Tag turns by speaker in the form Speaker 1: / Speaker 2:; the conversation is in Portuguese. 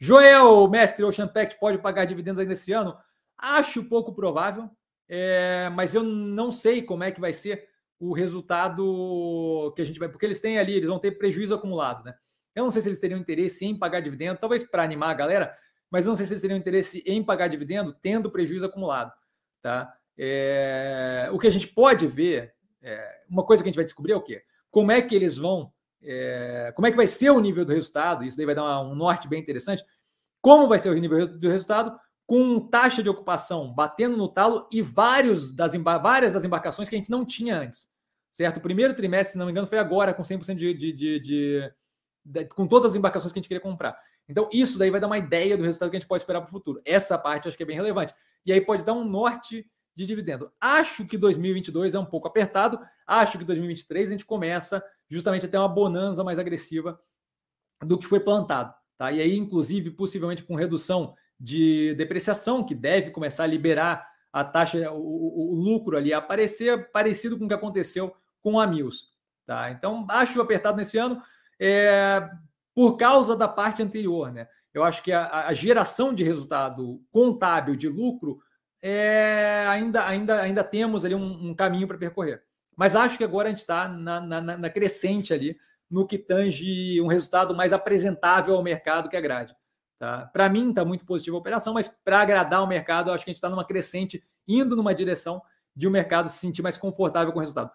Speaker 1: Joel, mestre Ocean Pact, pode pagar dividendos ainda esse ano? Acho pouco provável, é, mas eu não sei como é que vai ser o resultado que a gente vai, porque eles têm ali, eles vão ter prejuízo acumulado, né? Eu não sei se eles teriam interesse em pagar dividendo, talvez para animar a galera, mas eu não sei se eles teriam interesse em pagar dividendo tendo prejuízo acumulado, tá? É, o que a gente pode ver, é, uma coisa que a gente vai descobrir é o quê? Como é que eles vão, é, como é que vai ser o nível do resultado? Isso daí vai dar um norte bem interessante. Como vai ser o nível do resultado? Com taxa de ocupação batendo no talo e vários das, várias das embarcações que a gente não tinha antes, certo? O primeiro trimestre, se não me engano, foi agora com 100% de, de, de, de, de com todas as embarcações que a gente queria comprar. Então, isso daí vai dar uma ideia do resultado que a gente pode esperar para o futuro. Essa parte eu acho que é bem relevante. E aí pode dar um norte de dividendo. Acho que 2022 é um pouco apertado. Acho que 2023 a gente começa justamente a ter uma bonança mais agressiva do que foi plantado. Tá? E aí, inclusive, possivelmente com redução de depreciação, que deve começar a liberar a taxa, o, o, lucro ali aparecer, parecido com o que aconteceu com a Mills. Tá? Então, acho apertado nesse ano. É, por causa da parte anterior, né? Eu acho que a, a geração de resultado contábil de lucro é, ainda, ainda, ainda temos ali um, um caminho para percorrer. Mas acho que agora a gente está na, na, na, crescente ali, no que tange um resultado mais apresentável ao mercado que agrade. Tá? Para mim está muito positiva a operação, mas para agradar o mercado, acho que a gente está numa crescente, indo numa direção de o um mercado se sentir mais confortável com o resultado.